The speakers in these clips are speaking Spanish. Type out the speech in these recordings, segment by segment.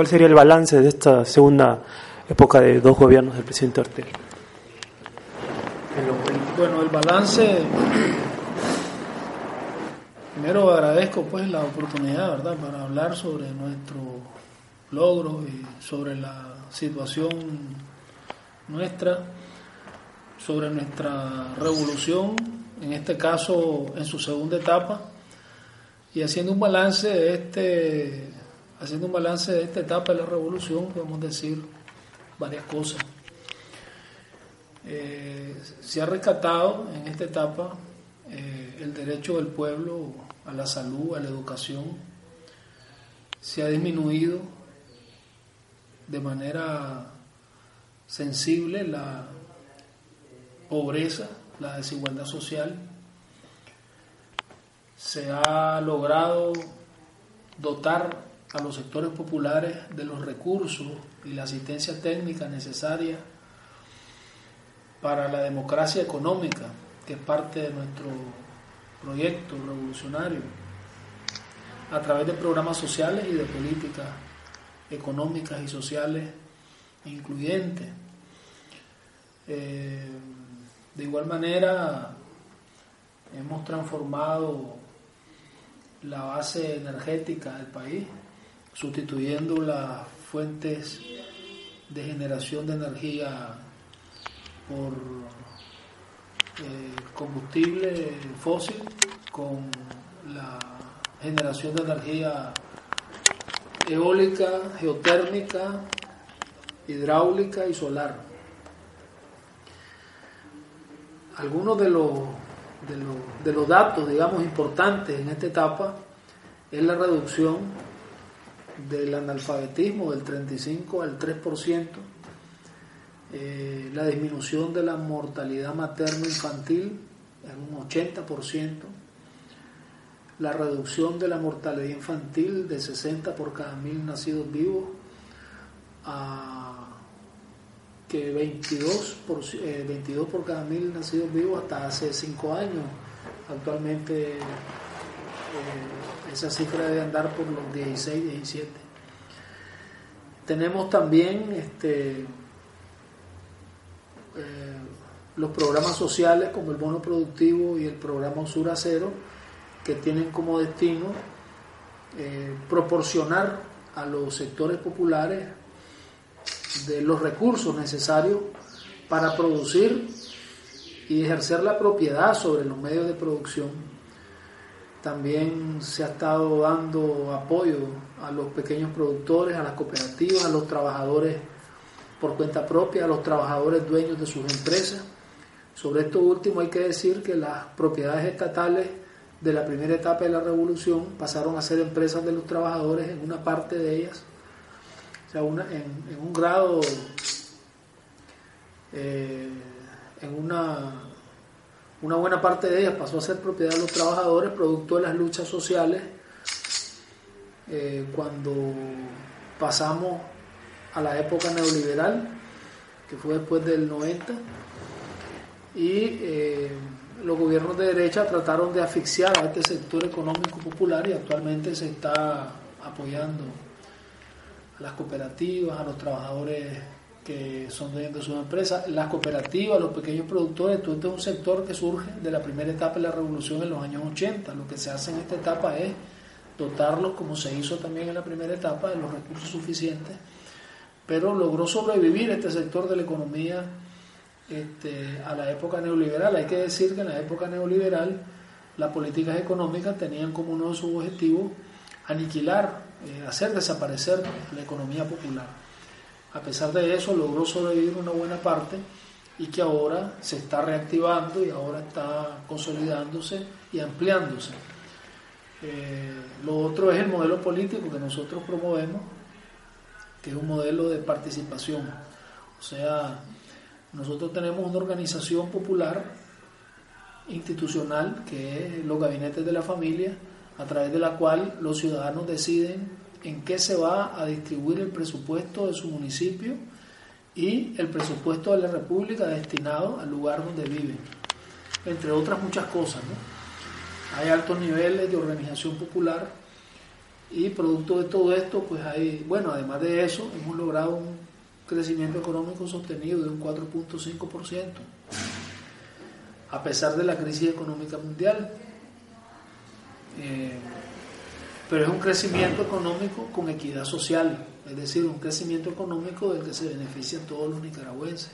¿Cuál sería el balance de esta segunda época de dos gobiernos del presidente Ortega? Bueno, el balance, primero agradezco pues la oportunidad, ¿verdad?, para hablar sobre nuestro logro y sobre la situación nuestra, sobre nuestra revolución, en este caso en su segunda etapa, y haciendo un balance de este, haciendo un balance de esta etapa de la revolución, podemos decir varias cosas. Eh, se ha rescatado en esta etapa eh, el derecho del pueblo a la salud, a la educación, se ha disminuido de manera sensible la pobreza, la desigualdad social, se ha logrado dotar a los sectores populares de los recursos y la asistencia técnica necesaria para la democracia económica, que es parte de nuestro proyecto revolucionario, a través de programas sociales y de políticas económicas y sociales incluyentes. Eh, de igual manera, hemos transformado la base energética del país, sustituyendo las fuentes de generación de energía por eh, combustible fósil con la generación de energía eólica, geotérmica, hidráulica y solar. Algunos de los, de los, de los datos, digamos, importantes en esta etapa es la reducción del analfabetismo del 35 al 3%, eh, la disminución de la mortalidad materno-infantil en un 80%, la reducción de la mortalidad infantil de 60 por cada mil nacidos vivos a que 22 por, 22 eh, por cada mil nacidos vivos hasta hace 5 años. Actualmente eh, esa cifra debe andar por los 16, 17. Tenemos también este, eh, los programas sociales como el bono productivo y el programa Usura Cero que tienen como destino eh, proporcionar a los sectores populares de los recursos necesarios para producir y ejercer la propiedad sobre los medios de producción. También se ha estado dando apoyo a los pequeños productores, a las cooperativas, a los trabajadores por cuenta propia, a los trabajadores dueños de sus empresas. Sobre esto último hay que decir que las propiedades estatales de la primera etapa de la revolución pasaron a ser empresas de los trabajadores en una parte de ellas, o sea, en, un grado, eh, en una, una buena parte de ellas pasó a ser propiedad de los trabajadores, producto de las luchas sociales, eh, cuando pasamos a la época neoliberal, que fue después del 90, y eh, los gobiernos de derecha trataron de asfixiar a este sector económico popular y actualmente se está apoyando a las cooperativas, a los trabajadores que son dueños de sus empresas, las cooperativas, los pequeños productores, todo este es un sector que surge de la primera etapa de la revolución en los años 80. Lo que se hace en esta etapa es dotarlos, como se hizo también en la primera etapa, de los recursos suficientes, pero logró sobrevivir este sector de la economía este, a la época neoliberal. Hay que decir que en la época neoliberal las políticas económicas tenían como uno de sus objetivos aniquilar, eh, hacer desaparecer la economía popular. A pesar de eso logró sobrevivir una buena parte y que ahora se está reactivando y ahora está consolidándose y ampliándose. Eh, lo otro es el modelo político que nosotros promovemos, que es un modelo de participación. O sea, nosotros tenemos una organización popular institucional que es los gabinetes de la familia, a través de la cual los ciudadanos deciden en qué se va a distribuir el presupuesto de su municipio y el presupuesto de la República destinado al lugar donde viven, entre otras muchas cosas. Hay altos niveles de organización popular Y producto de todo esto, pues hay, bueno, además de eso, hemos logrado un crecimiento económico sostenido de un 4.5%, a pesar de la crisis económica mundial. Eh, pero es un crecimiento económico con equidad social, es decir, un crecimiento económico del que se benefician todos los nicaragüenses.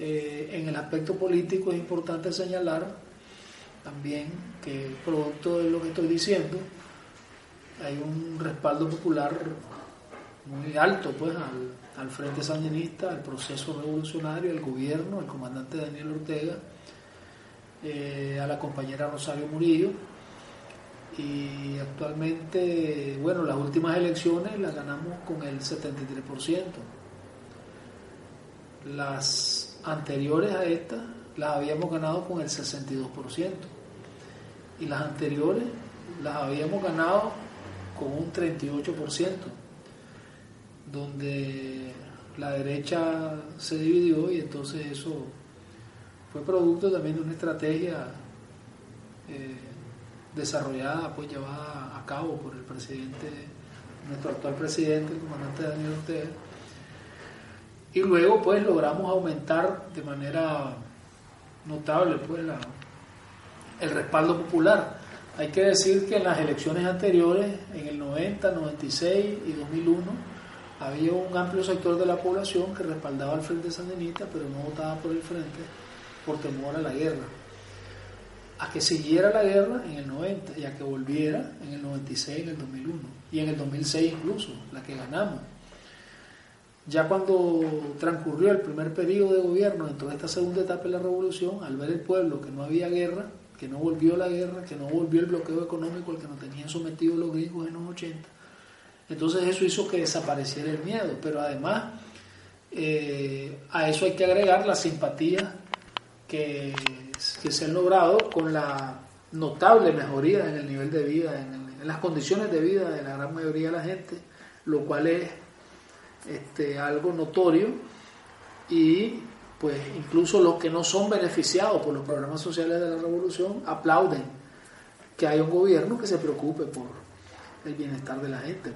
Eh, en el aspecto político es importante señalar también que producto de lo que estoy diciendo, hay un respaldo popular muy alto pues al, Frente Sandinista, al proceso revolucionario, al gobierno, al comandante Daniel Ortega, eh, a la compañera Rosario Murillo. Y actualmente, bueno, las últimas elecciones las ganamos con el 73%. Las anteriores a esta las habíamos ganado con el 62% y las anteriores las habíamos ganado con un 38%, donde la derecha se dividió y entonces eso fue producto también de una estrategia eh, desarrollada, pues llevada a cabo por el presidente, nuestro actual presidente, el comandante Daniel Ortega, y luego pues logramos aumentar de manera notable pues el respaldo popular. Hay que decir que en las elecciones anteriores, en el 90, 96 y 2001, había un amplio sector de la población que respaldaba al Frente Sandinista, pero no votaba por el Frente por temor a la guerra. A que siguiera la guerra en el 90 y a que volviera en el 96, en el 2001 y en el 2006 incluso, la que ganamos. Ya cuando transcurrió el primer periodo de gobierno en toda esta segunda etapa de la revolución, al ver el pueblo que no había guerra, que no volvió la guerra, que no volvió el bloqueo económico al que nos tenían sometidos los gringos en los 80, entonces eso hizo que desapareciera el miedo. Pero además, eh, a eso hay que agregar la simpatía que, se han logrado con la notable mejoría en el nivel de vida, en las condiciones de vida de la gran mayoría de la gente, lo cual es este, algo notorio y pues incluso los que no son beneficiados por los programas sociales de la revolución aplauden que haya un gobierno que se preocupe por el bienestar de la gente.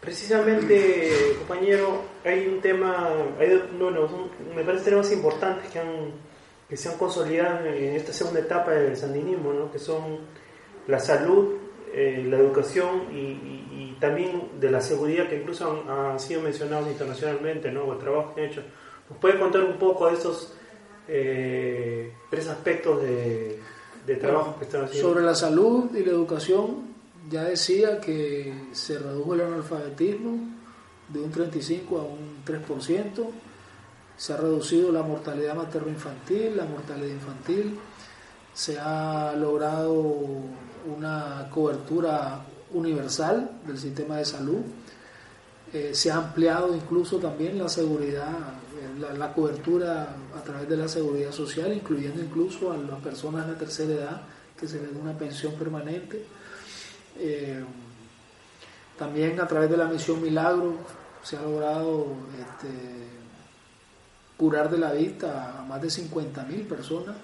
Precisamente, compañero, hay un tema, hay, me parece temas importantes que, han, que se han consolidado en esta segunda etapa del sandinismo, ¿no? que son la salud, eh, la educación y, también de la seguridad que incluso han, sido mencionados internacionalmente, ¿no? el trabajo que han hecho. ¿Nos puede contar un poco de esos eh, tres aspectos de, trabajo que están haciendo? Sobre la salud y la educación, ya decía que se redujo el analfabetismo de un 35 a un 3%, se ha reducido la mortalidad materno-infantil, la mortalidad infantil, se ha logrado una cobertura universal del sistema de salud. Eh, se ha ampliado incluso también la seguridad, eh, la, cobertura a través de la seguridad social, incluyendo incluso a las personas de tercera edad que se les da una pensión permanente. Eh, también a través de la misión Milagro se ha logrado este, curar de la vista a más de 50.000 personas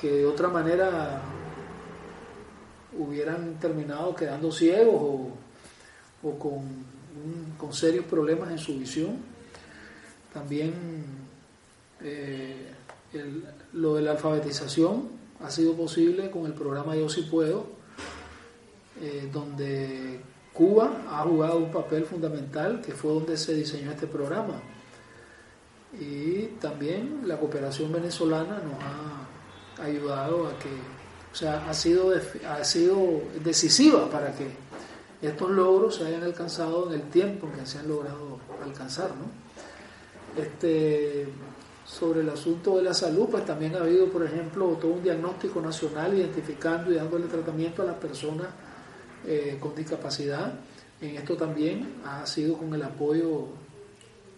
que de otra manera hubieran terminado quedando ciegos o, con, serios problemas en su visión. También eh, lo de la alfabetización ha sido posible con el programa Yo sí puedo, eh, donde Cuba ha jugado un papel fundamental, que fue donde se diseñó este programa. Y también la cooperación venezolana nos ha ayudado a que o sea, ha sido, ha sido decisiva para que estos logros se hayan alcanzado en el tiempo que se han logrado alcanzar. ¿no? Este, sobre el asunto de la salud, pues también ha habido, por ejemplo, todo un diagnóstico nacional identificando y dándole tratamiento a las personas eh, con discapacidad. En esto también ha sido con el apoyo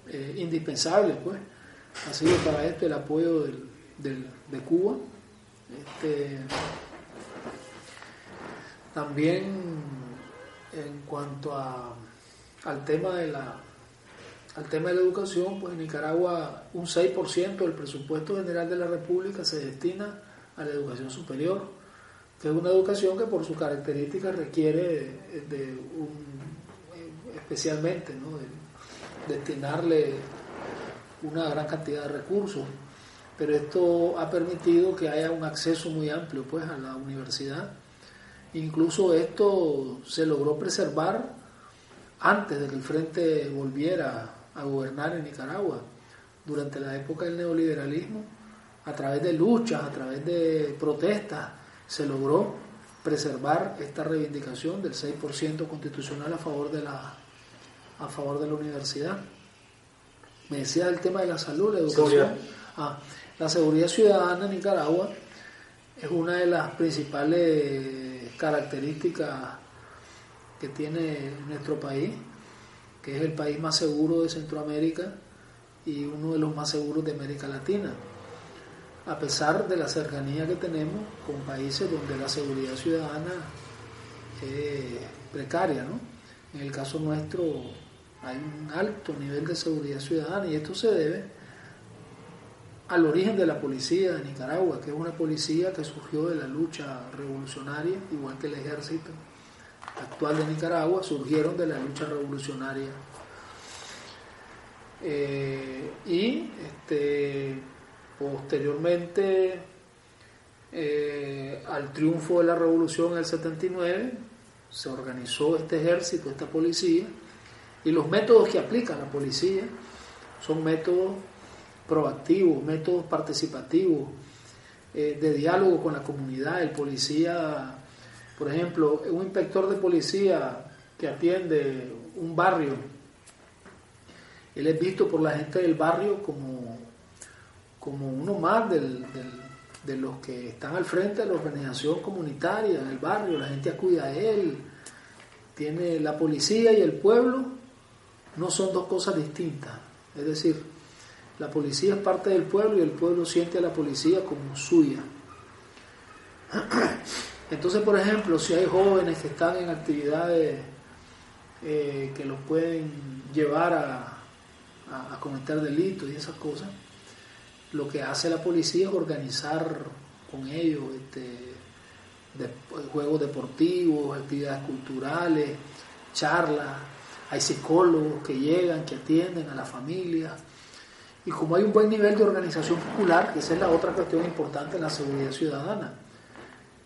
eh, indispensable, pues, ha sido para esto el apoyo de Cuba. Este, también en cuanto a, al tema de la al tema de la educación, pues en Nicaragua un 6% del presupuesto general de la República se destina a la educación superior, que es una educación que por sus características requiere de un, especialmente ¿no? destinarle una gran cantidad de recursos, pero esto ha permitido que haya un acceso muy amplio pues a la universidad. Incluso esto se logró preservar antes de que el Frente volviera a gobernar en Nicaragua, durante la época del neoliberalismo, a través de luchas, a través de protestas, se logró preservar esta reivindicación del 6% constitucional a favor de la a favor de la universidad. Me decía el tema de la salud, la educación. Ah, la seguridad ciudadana en Nicaragua es una de las principales características que tiene nuestro país, que es el país más seguro de Centroamérica y uno de los más seguros de América Latina, a pesar de la cercanía que tenemos con países donde la seguridad ciudadana es precaria. ¿no? En el caso nuestro hay un alto nivel de seguridad ciudadana y esto se debe al origen de la policía de Nicaragua, que es una policía que surgió de la lucha revolucionaria, igual que el ejército actual de Nicaragua, surgieron de la lucha revolucionaria. Eh, y este, posteriormente eh, al triunfo de la revolución en el 79, se organizó este ejército, esta policía, y los métodos que aplica la policía son métodos proactivos, métodos participativos, eh, de diálogo con la comunidad. El policía, por ejemplo, un inspector de policía que atiende un barrio, él es visto por la gente del barrio como, como uno más de los que están al frente de la organización comunitaria del barrio, la gente acude a él, tiene la policía y el pueblo no son dos cosas distintas. Es decir, la policía es parte del pueblo y el pueblo siente a la policía como suya. Entonces, por ejemplo, si hay jóvenes que están en actividades eh, que los pueden llevar a, cometer delitos y esas cosas, lo que hace la policía es organizar con ellos este, juegos deportivos, actividades culturales, charlas, hay psicólogos que llegan, que atienden a la familia. Y como hay un buen nivel de organización popular, que esa es la otra cuestión importante en la seguridad ciudadana,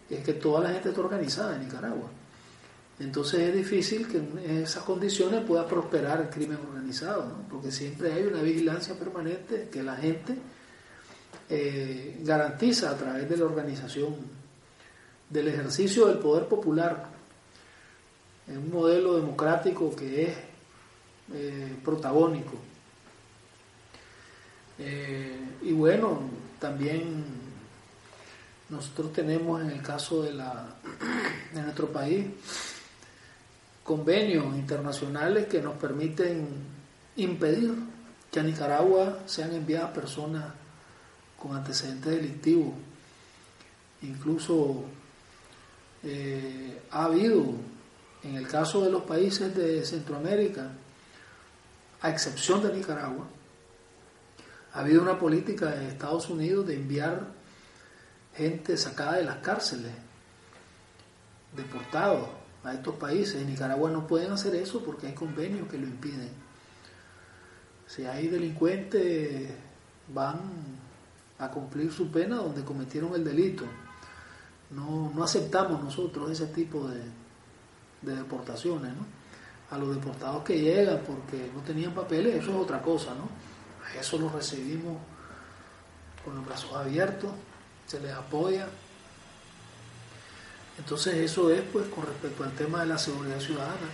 es que toda la gente está organizada en Nicaragua. Entonces es difícil que en esas condiciones pueda prosperar el crimen organizado, porque siempre hay una vigilancia permanente que la gente eh, garantiza a través de la organización, del ejercicio del poder popular en un modelo democrático que es eh, protagónico. Eh, y bueno, también nosotros tenemos en el caso de, la, de nuestro país convenios internacionales que nos permiten impedir que a Nicaragua sean enviadas personas con antecedentes delictivos. Incluso eh, ha habido en el caso de los países de Centroamérica, a excepción de Nicaragua, ha habido una política de Estados Unidos de enviar gente sacada de las cárceles, deportados a estos países. En Nicaragua no pueden hacer eso porque hay convenios que lo impiden. Si hay delincuentes, van a cumplir su pena donde cometieron el delito. No, no aceptamos nosotros ese tipo de, de deportaciones, ¿no? A los deportados que llegan porque no tenían papeles, eso es otra cosa, ¿no? A eso los recibimos con los brazos abiertos, se les apoya. Entonces eso es pues con respecto al tema de la seguridad ciudadana.